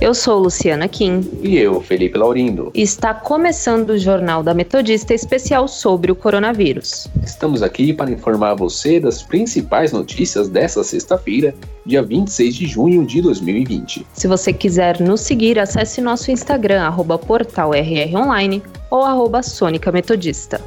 Eu sou Luciana Kim. E eu, Felipe Laurindo. Está começando o Jornal da Metodista especial sobre o coronavírus. Estamos aqui para informar você das principais notícias dessa sexta-feira, dia 26 de junho de 2020. Se você quiser nos seguir, acesse nosso Instagram, arroba portalrronline ou arroba Sônica Metodista.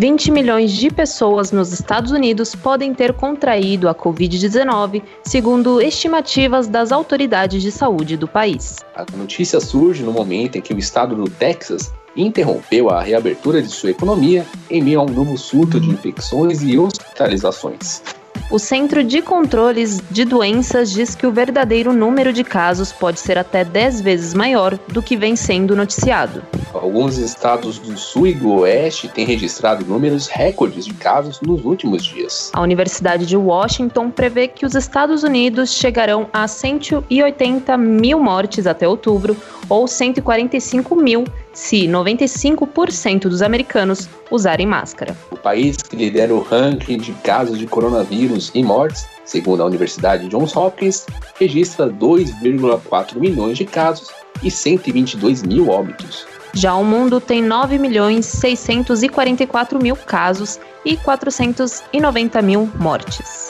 20 milhões de pessoas nos Estados Unidos podem ter contraído a Covid-19, segundo estimativas das autoridades de saúde do país. A notícia surge no momento em que o estado do Texas interrompeu a reabertura de sua economia em meio a um novo surto de infecções e hospitalizações. O Centro de Controles de Doenças diz que o verdadeiro número de casos pode ser até 10 vezes maior do que vem sendo noticiado. Alguns estados do sul e do oeste têm registrado números recordes de casos nos últimos dias. A Universidade de Washington prevê que os Estados Unidos chegarão a 180 mil mortes até outubro, ou 145 mil se 95% dos americanos usarem máscara. O país que lidera o ranking de casos de coronavírus e mortes, segundo a Universidade Johns Hopkins, registra 2,4 milhões de casos e 122 mil óbitos. Já o mundo tem 9 milhões 644 mil casos e 490 mil mortes.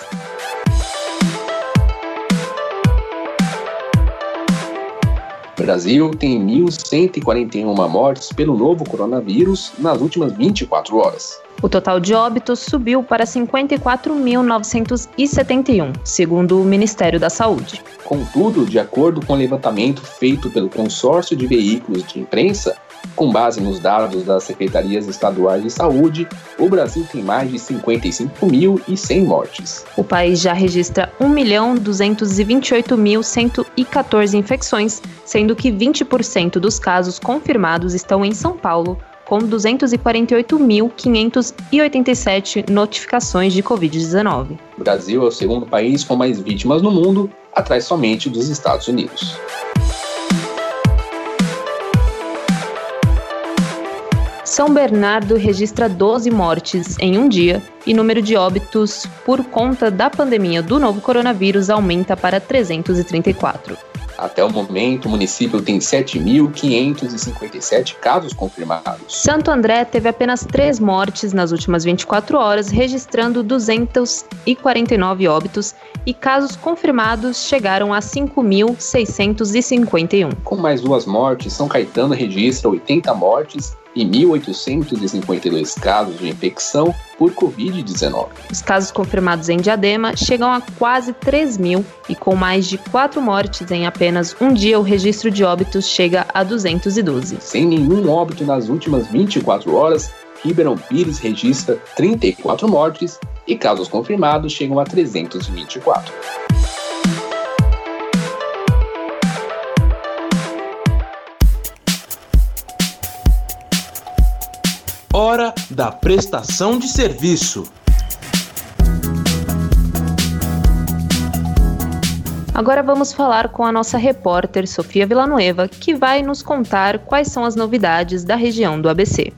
O Brasil tem 1.141 mortes pelo novo coronavírus nas últimas 24 horas. O total de óbitos subiu para 54.971, segundo o Ministério da Saúde. Contudo, de acordo com o levantamento feito pelo consórcio de veículos de imprensa, com base nos dados das secretarias estaduais de saúde, o Brasil tem mais de 55.100 mortes. O país já registra 1.228.114 infecções, sendo que 20% dos casos confirmados estão em São Paulo, com 248.587 notificações de Covid-19. O Brasil é o segundo país com mais vítimas no mundo, atrás somente dos Estados Unidos. São Bernardo registra 12 mortes em um dia e número de óbitos por conta da pandemia do novo coronavírus aumenta para 334. Até o momento, o município tem 7.557 casos confirmados. Santo André teve apenas três mortes nas últimas 24 horas, registrando 249 óbitos e casos confirmados chegaram a 5.651. Com mais duas mortes, São Caetano registra 80 mortes e 1.852 casos de infecção por Covid-19. Os casos confirmados em Diadema chegam a quase 3 mil e com mais de 4 mortes em apenas um dia, o registro de óbitos chega a 212. Sem nenhum óbito nas últimas 24 horas, Ribeirão Pires registra 34 mortes e casos confirmados chegam a 324. Hora da prestação de serviço. Agora vamos falar com a nossa repórter Sofia Villanueva, que vai nos contar quais são as novidades da região do ABC.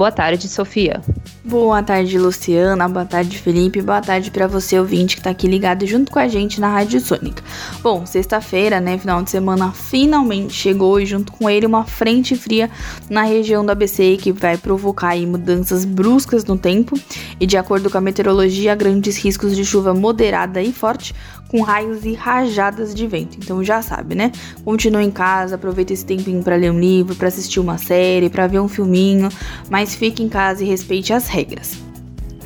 Boa tarde, Sofia. Boa tarde, Luciana. Boa tarde, Felipe. Boa tarde para você, ouvinte, que tá aqui ligado junto com a gente na Rádio Sônica. Bom, sexta-feira, né, final de semana, finalmente chegou e junto com ele uma frente fria na região do ABC que vai provocar aí mudanças bruscas no tempo e de acordo com a meteorologia, grandes riscos de chuva moderada e forte, com raios e rajadas de vento. Então já sabe, né? Continue em casa, aproveita esse tempinho para ler um livro, para assistir uma série, para ver um filminho, mas fique em casa e respeite as regras.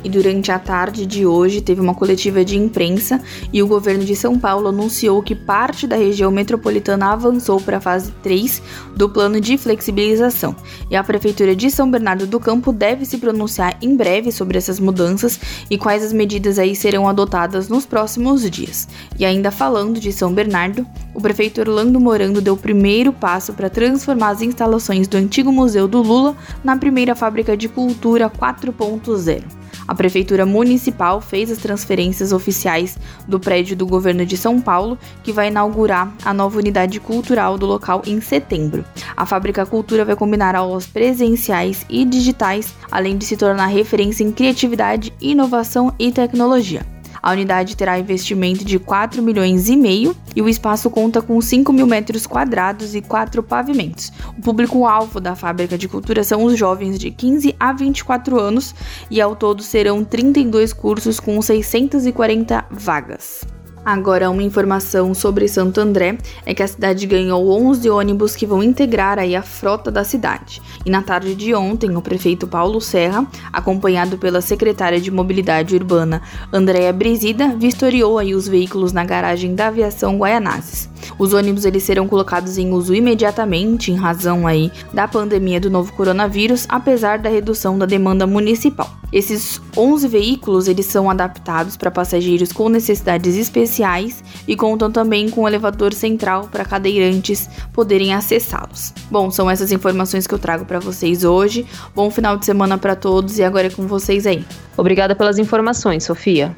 E durante a tarde de hoje teve uma coletiva de imprensa e o governo de São Paulo anunciou que parte da região metropolitana avançou para a fase 3 do plano de flexibilização. E a prefeitura de São Bernardo do Campo deve se pronunciar em breve sobre essas mudanças e quais as medidas aí serão adotadas nos próximos dias. E ainda falando de São Bernardo, o prefeito Orlando Morando deu o primeiro passo para transformar as instalações do antigo Museu do Lula na primeira fábrica de cultura 4.0. A Prefeitura Municipal fez as transferências oficiais do prédio do governo de São Paulo, que vai inaugurar a nova unidade cultural do local em setembro. A Fábrica Cultura vai combinar aulas presenciais e digitais, além de se tornar referência em criatividade, inovação e tecnologia. A unidade terá investimento de 4 milhões e meio e o espaço conta com 5 mil metros quadrados e quatro pavimentos. O público-alvo da fábrica de cultura são os jovens de 15 a 24 anos e ao todo serão 32 cursos com 640 vagas. Agora, uma informação sobre Santo André é que a cidade ganhou 11 ônibus que vão integrar aí a frota da cidade. E na tarde de ontem, o prefeito Paulo Serra, acompanhado pela secretária de Mobilidade Urbana Andréa Brisida, vistoriou aí os veículos na garagem da aviação Guaianazes. Os ônibus eles serão colocados em uso imediatamente em razão aí da pandemia do novo coronavírus, apesar da redução da demanda municipal. Esses 11 veículos eles são adaptados para passageiros com necessidades especiais e contam também com um elevador central para cadeirantes poderem acessá-los. Bom, são essas informações que eu trago para vocês hoje. Bom final de semana para todos e agora é com vocês aí. Obrigada pelas informações, Sofia.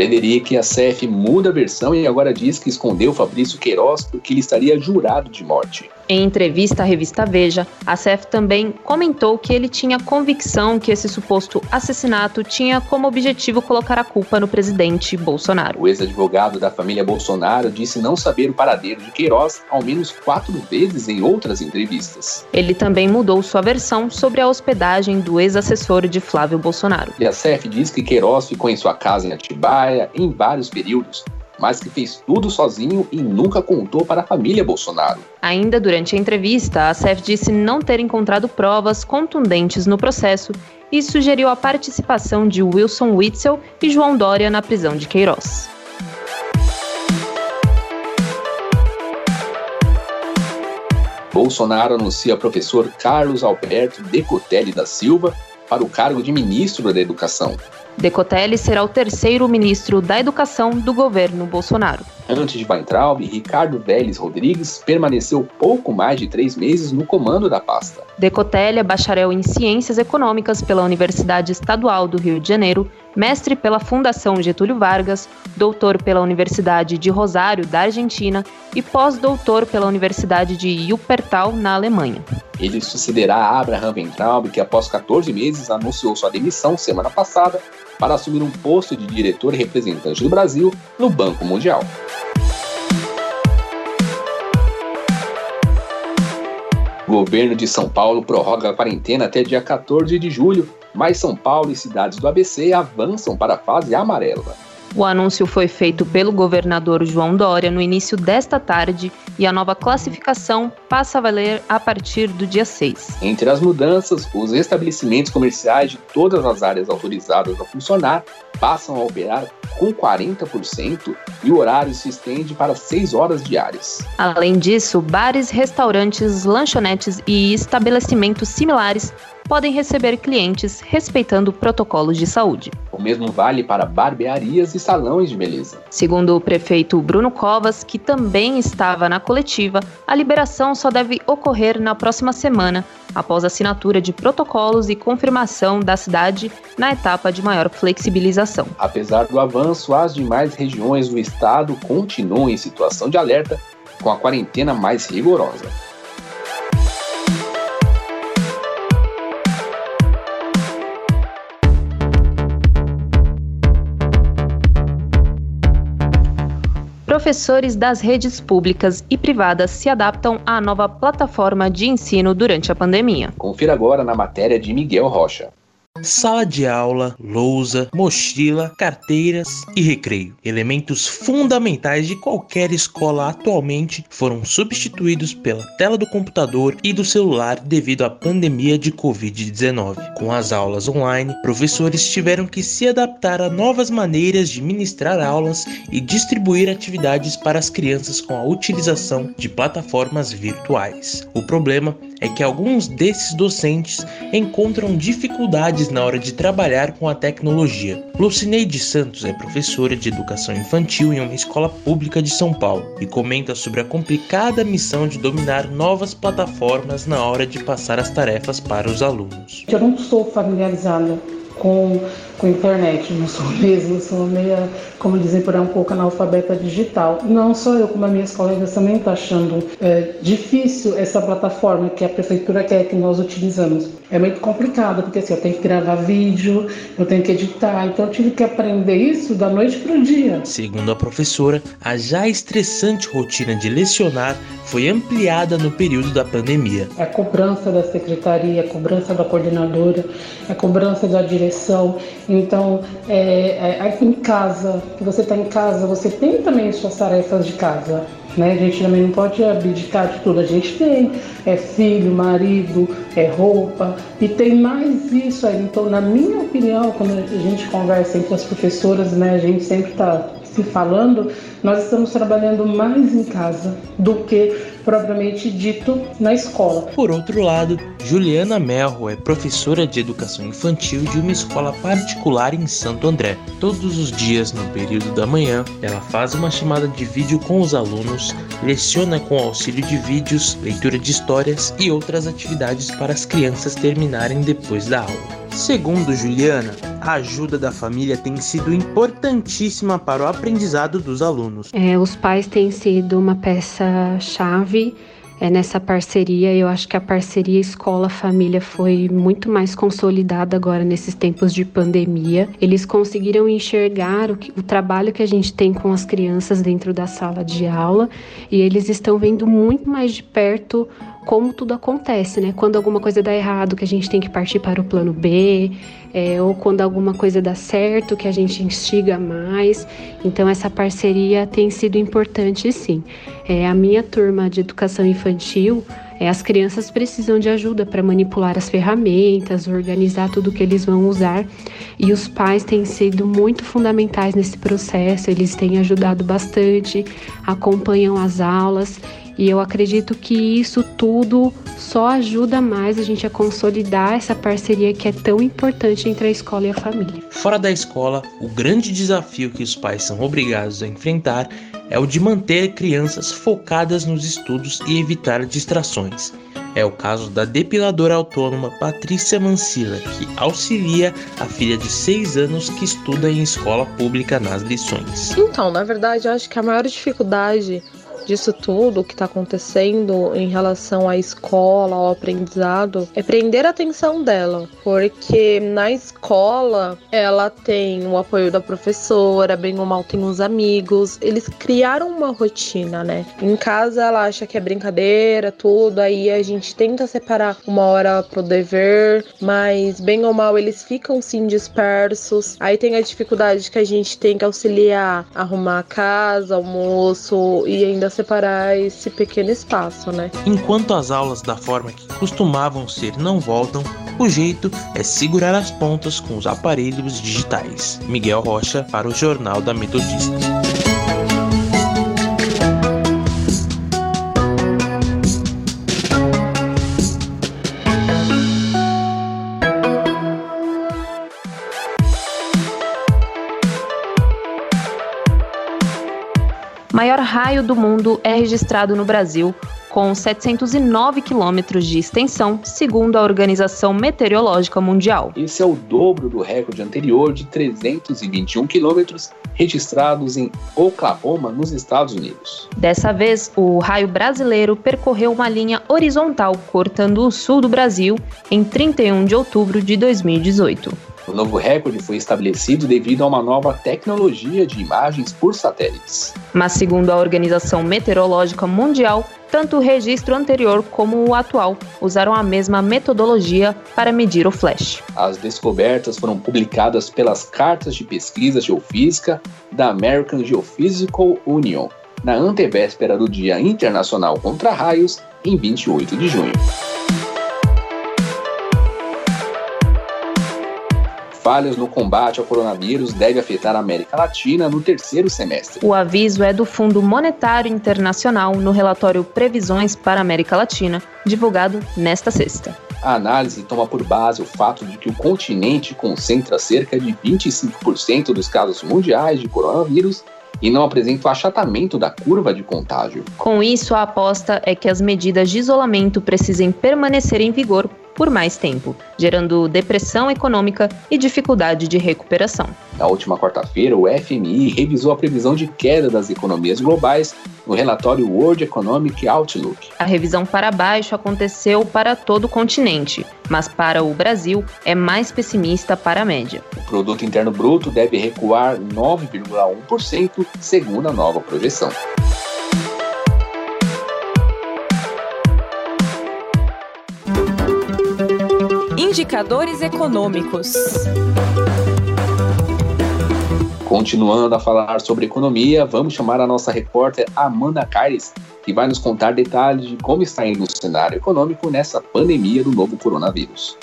Frederic, a CF muda a versão e agora diz que escondeu Fabrício Queiroz porque ele estaria jurado de morte. Em entrevista à revista Veja, a CEF também comentou que ele tinha convicção que esse suposto assassinato tinha como objetivo colocar a culpa no presidente Bolsonaro. O ex-advogado da família Bolsonaro disse não saber o paradeiro de Queiroz ao menos quatro vezes em outras entrevistas. Ele também mudou sua versão sobre a hospedagem do ex-assessor de Flávio Bolsonaro. E a CEF diz que Queiroz ficou em sua casa em Atibaia em vários períodos, mas que fez tudo sozinho e nunca contou para a família Bolsonaro. Ainda durante a entrevista, a CEF disse não ter encontrado provas contundentes no processo e sugeriu a participação de Wilson Witzel e João Dória na prisão de Queiroz. Bolsonaro anuncia professor Carlos Alberto Decotelli da Silva para o cargo de ministro da Educação. Decotelli será o terceiro ministro da Educação do governo Bolsonaro. Antes de Weintraub, Ricardo Vélez Rodrigues permaneceu pouco mais de três meses no comando da pasta. Decotelli é bacharel em Ciências Econômicas pela Universidade Estadual do Rio de Janeiro, mestre pela Fundação Getúlio Vargas, doutor pela Universidade de Rosário, da Argentina, e pós-doutor pela Universidade de Wuppertal, na Alemanha. Ele sucederá Abraham Weintraub, que após 14 meses anunciou sua demissão semana passada para assumir um posto de diretor representante do Brasil no Banco Mundial. O governo de São Paulo prorroga a quarentena até dia 14 de julho, mas São Paulo e cidades do ABC avançam para a fase amarela. O anúncio foi feito pelo governador João Dória no início desta tarde e a nova classificação passa a valer a partir do dia 6. Entre as mudanças, os estabelecimentos comerciais de todas as áreas autorizadas a funcionar passam a operar com 40% e o horário se estende para 6 horas diárias. Além disso, bares, restaurantes, lanchonetes e estabelecimentos similares podem receber clientes respeitando protocolos de saúde. O mesmo vale para barbearias e salões de beleza. Segundo o prefeito Bruno Covas, que também estava na coletiva, a liberação só deve ocorrer na próxima semana, após assinatura de protocolos e confirmação da cidade na etapa de maior flexibilização. Apesar do avanço, as demais regiões do estado continuam em situação de alerta, com a quarentena mais rigorosa. Professores das redes públicas e privadas se adaptam à nova plataforma de ensino durante a pandemia. Confira agora na matéria de Miguel Rocha. Sala de aula, lousa, mochila, carteiras e recreio. Elementos fundamentais de qualquer escola atualmente foram substituídos pela tela do computador e do celular devido à pandemia de Covid-19. Com as aulas online, professores tiveram que se adaptar a novas maneiras de ministrar aulas e distribuir atividades para as crianças com a utilização de plataformas virtuais. O problema é que alguns desses docentes encontram dificuldades na hora de trabalhar com a tecnologia. Lucineide Santos é professora de educação infantil em uma escola pública de São Paulo e comenta sobre a complicada missão de dominar novas plataformas na hora de passar as tarefas para os alunos. Eu não sou familiarizada com, com internet, não sou mesmo, sou meia, como dizem por aí, um pouco analfabeta digital. Não só eu, como as minhas colegas também estão tá achando é, difícil essa plataforma que a prefeitura quer que nós utilizamos. É muito complicado, porque assim, eu tenho que gravar vídeo, eu tenho que editar, então eu tive que aprender isso da noite para o dia. Segundo a professora, a já estressante rotina de lecionar foi ampliada no período da pandemia. A cobrança da secretaria, a cobrança da coordenadora, a cobrança da direção. Então, é, é, em casa, você está em casa, você tem também suas tarefas de casa. Né? A gente também não pode abdicar de tudo. A gente tem é filho, marido, é roupa e tem mais isso aí. Então, na minha opinião, quando a gente conversa entre as professoras, né, a gente sempre está se falando, nós estamos trabalhando mais em casa do que propriamente dito na escola. Por outro lado, Juliana Melro é professora de educação infantil de uma escola particular em Santo André. Todos os dias, no período da manhã, ela faz uma chamada de vídeo com os alunos, leciona com auxílio de vídeos, leitura de histórias e outras atividades para as crianças terminarem depois da aula. Segundo Juliana, a ajuda da família tem sido importantíssima para o aprendizado dos alunos. É, os pais têm sido uma peça-chave é, nessa parceria. Eu acho que a parceria escola-família foi muito mais consolidada agora nesses tempos de pandemia. Eles conseguiram enxergar o, que, o trabalho que a gente tem com as crianças dentro da sala de aula e eles estão vendo muito mais de perto como tudo acontece, né? Quando alguma coisa dá errado, que a gente tem que partir para o plano B, é, ou quando alguma coisa dá certo, que a gente instiga mais. Então, essa parceria tem sido importante, sim. É, a minha turma de educação infantil, é, as crianças precisam de ajuda para manipular as ferramentas, organizar tudo que eles vão usar. E os pais têm sido muito fundamentais nesse processo, eles têm ajudado bastante, acompanham as aulas e eu acredito que isso tudo só ajuda mais a gente a consolidar essa parceria que é tão importante entre a escola e a família. Fora da escola, o grande desafio que os pais são obrigados a enfrentar é o de manter crianças focadas nos estudos e evitar distrações. É o caso da depiladora autônoma Patrícia Mancila, que auxilia a filha de 6 anos que estuda em escola pública nas lições. Então, na verdade, eu acho que a maior dificuldade disso tudo que está acontecendo em relação à escola, ao aprendizado, é prender a atenção dela, porque na escola ela tem o apoio da professora, bem ou mal tem os amigos, eles criaram uma rotina, né? Em casa ela acha que é brincadeira, tudo, aí a gente tenta separar uma hora pro dever, mas bem ou mal eles ficam sim dispersos. Aí tem a dificuldade que a gente tem que auxiliar, arrumar a casa, almoço e ainda separar esse pequeno espaço, né? Enquanto as aulas da forma que costumavam ser não voltam, o jeito é segurar as pontas com os aparelhos digitais. Miguel Rocha para o Jornal da Metodista. Maior raio do mundo é registrado no Brasil, com 709 quilômetros de extensão, segundo a Organização Meteorológica Mundial. Esse é o dobro do recorde anterior de 321 quilômetros registrados em Oklahoma, nos Estados Unidos. Dessa vez, o raio brasileiro percorreu uma linha horizontal cortando o sul do Brasil em 31 de outubro de 2018. O novo recorde foi estabelecido devido a uma nova tecnologia de imagens por satélites. Mas, segundo a Organização Meteorológica Mundial, Tanto o registro anterior como o atual usaram a mesma metodologia para medir o flash. As descobertas foram publicadas pelas cartas de pesquisa geofísica da American Geophysical Union na antevéspera do Dia Internacional contra Raios, em 28 de junho. Falhas no combate ao coronavírus deve afetar a América Latina no terceiro semestre. O aviso é do Fundo Monetário Internacional no relatório Previsões para a América Latina, divulgado nesta sexta. A análise toma por base o fato de que o continente concentra cerca de 25% dos casos mundiais de coronavírus e não apresenta o achatamento da curva de contágio. Com isso, a aposta é que as medidas de isolamento precisem permanecer em vigor por mais tempo, gerando depressão econômica e dificuldade de recuperação. Na última quarta-feira, o FMI revisou a previsão de queda das economias globais no relatório World Economic Outlook. A revisão para baixo aconteceu para todo o continente, mas para o Brasil é mais pessimista para a média. O produto interno bruto deve recuar 9,1% segundo a nova projeção. Indicadores econômicos. Continuando a falar sobre economia, vamos chamar a nossa repórter Amanda Caires, que vai nos contar detalhes de como está indo o cenário econômico nessa pandemia do novo coronavírus.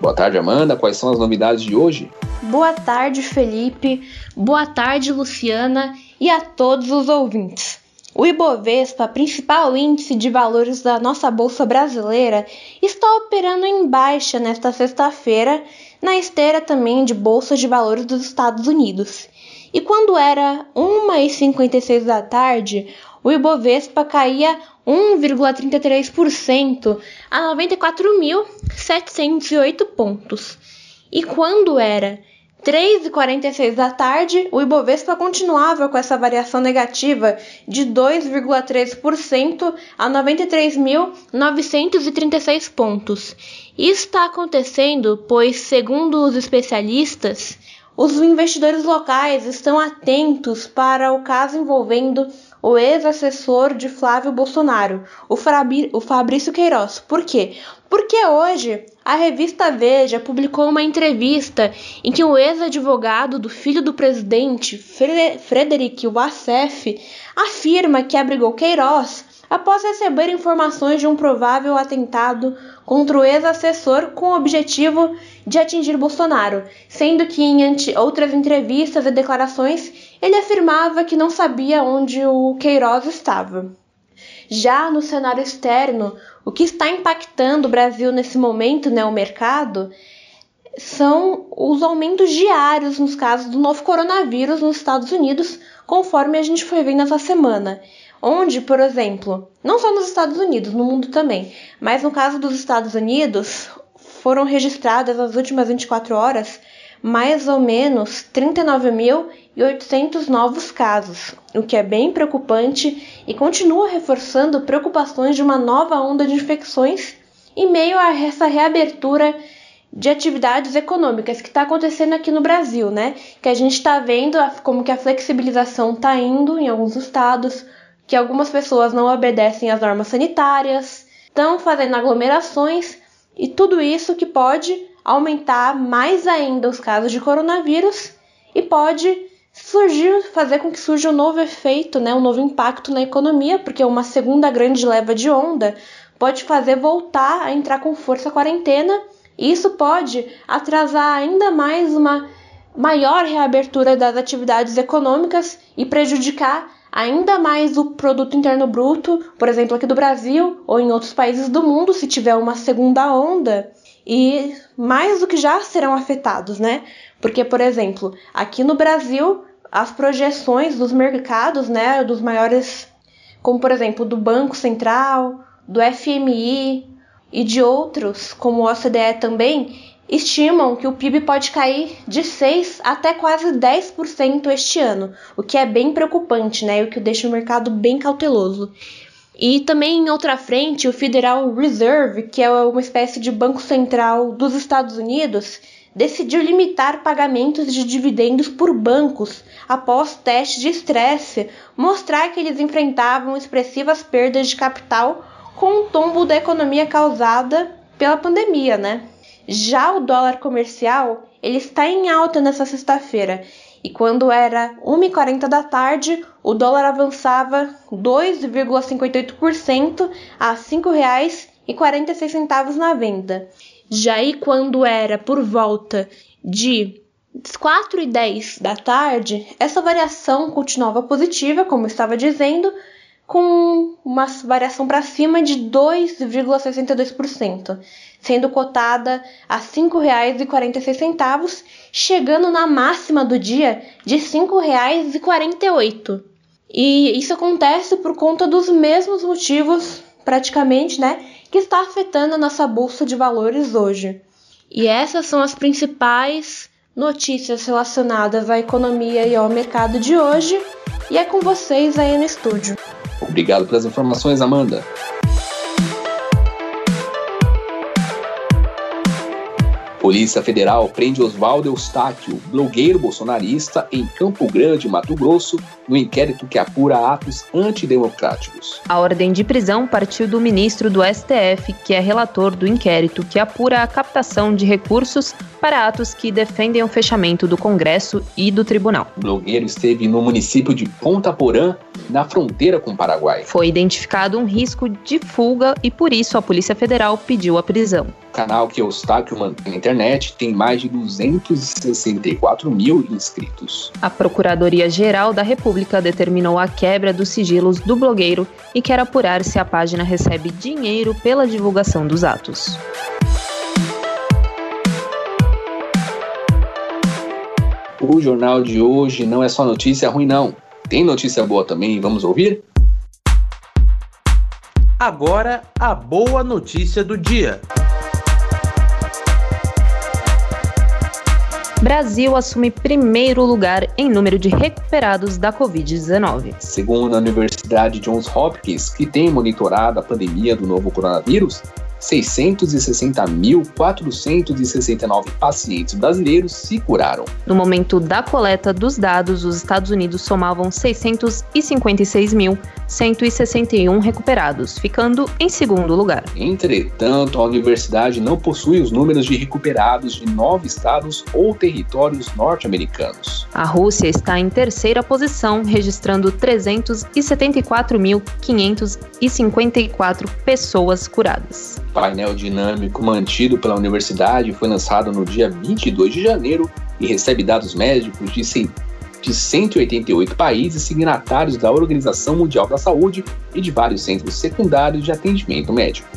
Boa tarde, Amanda. Quais são as novidades de hoje? Boa tarde, Felipe. Boa tarde, Luciana e a todos os ouvintes. O Ibovespa, principal índice de valores da nossa bolsa brasileira, está operando em baixa nesta sexta-feira, na esteira também de bolsas de valores dos Estados Unidos. E quando era 1h56 da tarde, o Ibovespa caía 1,33% a 94.708 pontos. E quando era 3h46 da tarde, o Ibovespa continuava com essa variação negativa de 2,3% a 93.936 pontos. Isso está acontecendo pois, segundo os especialistas, os investidores locais estão atentos para o caso envolvendo o ex-assessor de Flávio Bolsonaro, o, o Fabrício Queiroz. Por quê? Porque hoje a revista Veja publicou uma entrevista em que o ex-advogado do filho do presidente, Frederic Wassef, afirma que abrigou Queiroz após receber informações de um provável atentado contra o ex-assessor com o objetivo de atingir Bolsonaro, sendo que em outras entrevistas e declarações ele afirmava que não sabia onde o Queiroz estava. Já no cenário externo, o que está impactando o Brasil nesse momento, né, o mercado, são os aumentos diários nos casos do novo coronavírus nos Estados Unidos, conforme a gente foi vendo essa semana onde, por exemplo, não só nos Estados Unidos, no mundo também, mas no caso dos Estados Unidos, foram registradas nas últimas 24 horas mais ou menos 39.800 novos casos, o que é bem preocupante e continua reforçando preocupações de uma nova onda de infecções em meio a essa reabertura de atividades econômicas que está acontecendo aqui no Brasil, né? Que a gente está vendo como que a flexibilização está indo em alguns estados, que algumas pessoas não obedecem às normas sanitárias, estão fazendo aglomerações e tudo isso que pode aumentar mais ainda os casos de coronavírus e pode surgir, fazer com que surja um novo efeito, né, um novo impacto na economia, porque uma segunda grande leva de onda pode fazer voltar a entrar com força a quarentena e isso pode atrasar ainda mais uma maior reabertura das atividades econômicas e prejudicar ainda mais o produto interno bruto, por exemplo, aqui do Brasil ou em outros países do mundo, se tiver uma segunda onda, e mais do que já serão afetados, né? Porque, por exemplo, aqui no Brasil, as projeções dos mercados, né, dos maiores, como por exemplo, do Banco Central, do FMI e de outros, como o OCDE também, estimam que o PIB pode cair de 6 até quase 10% este ano, o que é bem preocupante, né? O que deixa o mercado bem cauteloso. E também em outra frente, o Federal Reserve, que é uma espécie de banco central dos Estados Unidos, decidiu limitar pagamentos de dividendos por bancos após testes de estresse mostrar que eles enfrentavam expressivas perdas de capital com o tombo da economia causada pela pandemia, né? Já o dólar comercial, ele está em alta nessa sexta-feira e quando era 1h40 da tarde, o dólar avançava 2,58% a R$ 5,46 na venda. Já aí quando era por volta de 4 e 10 da tarde, essa variação continuava positiva, como estava dizendo, com uma variação para cima de 2,62%, sendo cotada a R$ 5,46, chegando na máxima do dia de R$ 5,48. E isso acontece por conta dos mesmos motivos, praticamente, né, que está afetando a nossa bolsa de valores hoje. E essas são as principais notícias relacionadas à economia e ao mercado de hoje. E é com vocês aí no estúdio. Obrigado pelas informações, Amanda. Polícia Federal prende Oswaldo Eustáquio, blogueiro bolsonarista, em Campo Grande, Mato Grosso, no inquérito que apura atos antidemocráticos. A ordem de prisão partiu do ministro do STF, que é relator do inquérito que apura a captação de recursos para atos que defendem o fechamento do Congresso e do Tribunal. O blogueiro esteve no município de Ponta Porã, na fronteira com o Paraguai. Foi identificado um risco de fuga e por isso a Polícia Federal pediu a prisão. O canal que Eustáquio mantém na internet tem mais de 264 mil inscritos. A Procuradoria-Geral da República determinou a quebra dos sigilos do blogueiro e quer apurar se a página recebe dinheiro pela divulgação dos atos. O jornal de hoje não é só notícia ruim, não. Tem notícia boa também, vamos ouvir? Agora, a boa notícia do dia. Brasil assume primeiro lugar em número de recuperados da Covid-19. Segundo a Universidade Johns Hopkins, que tem monitorado a pandemia do novo coronavírus, 660.469 pacientes brasileiros se curaram. No momento da coleta dos dados, os Estados Unidos somavam 656.161 recuperados, ficando em segundo lugar. Entretanto, a universidade não possui os números de recuperados de nove estados ou territórios norte-americanos. A Rússia está em terceira posição, registrando 374.554 pessoas curadas painel dinâmico mantido pela universidade foi lançado no dia 22 de janeiro e recebe dados médicos de, de 188 países signatários da Organização Mundial da Saúde e de vários centros secundários de atendimento médico.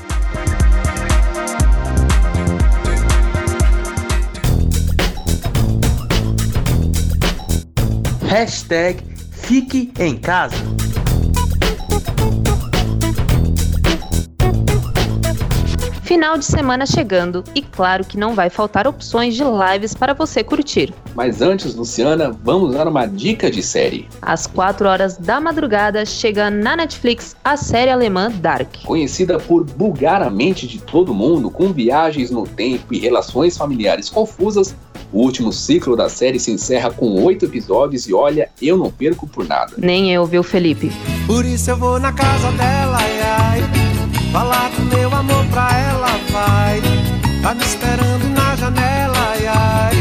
Hashtag Fique em Casa. Final de semana chegando e claro que não vai faltar opções de lives para você curtir. Mas antes, Luciana, vamos dar uma dica de série. Às 4 horas da madrugada chega na Netflix a série alemã Dark. Conhecida por bugar a mente de todo mundo com viagens no tempo e relações familiares confusas, o último ciclo da série se encerra com oito episódios e olha, eu não perco por nada. Nem eu, viu, Felipe? Por isso eu vou na casa dela, ai, ai. Falar do meu amor pra ela Tá me esperando na janela, ai, ai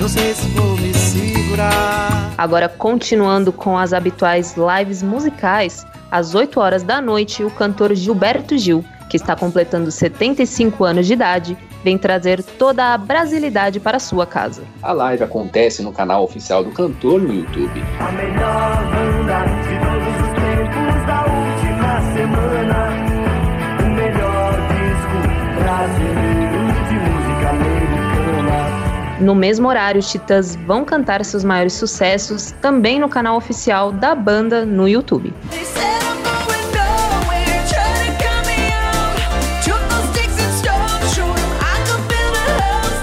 Não sei se vou me segurar Agora continuando com as habituais lives musicais Às 8 horas da noite, o cantor Gilberto Gil que está completando 75 anos de idade, vem trazer toda a brasilidade para sua casa. A live acontece no canal oficial do cantor no YouTube. A melhor banda de todos os tempos da última semana. No mesmo horário, os Titãs vão cantar seus maiores sucessos também no canal oficial da banda no YouTube.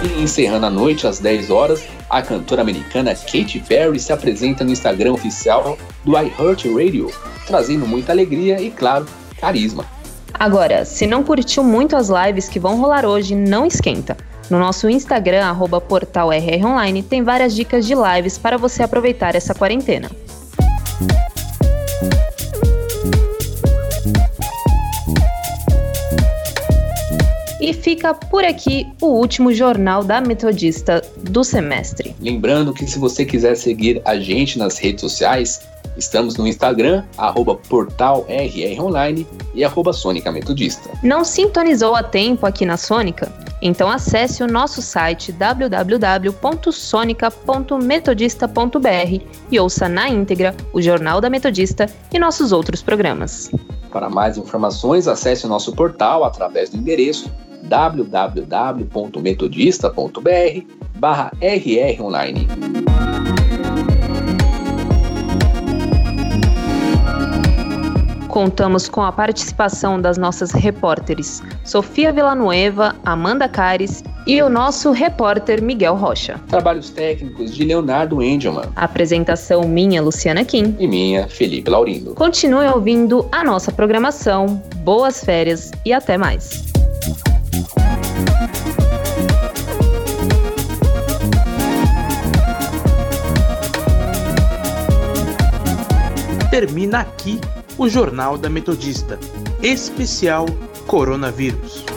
E encerrando a noite às 10 horas, a cantora americana Katy Perry se apresenta no Instagram oficial do iHeartRadio, trazendo muita alegria e, claro, carisma. Agora, se não curtiu muito as lives que vão rolar hoje, não esquenta. No nosso Instagram, arroba portal RR Online, tem várias dicas de lives para você aproveitar essa quarentena. E fica por aqui o último jornal da Metodista do semestre. Lembrando que se você quiser seguir a gente nas redes sociais, estamos no Instagram, arroba portal RR Online e arroba Sônica Metodista. Não sintonizou a tempo aqui na Sônica? Então acesse o nosso site www.sonica.metodista.br e ouça na íntegra o Jornal da Metodista e nossos outros programas. Para mais informações, acesse o nosso portal através do endereço www.metodista.br barra rronline. Contamos com a participação das nossas repórteres Sofia Villanueva, Amanda Cares e o nosso repórter Miguel Rocha. Trabalhos técnicos de Leonardo Engelman. Apresentação minha, Luciana Kim. E minha, Felipe Laurindo. Continue ouvindo a nossa programação. Boas férias e até mais. Termina aqui o Jornal da Metodista, especial Coronavírus.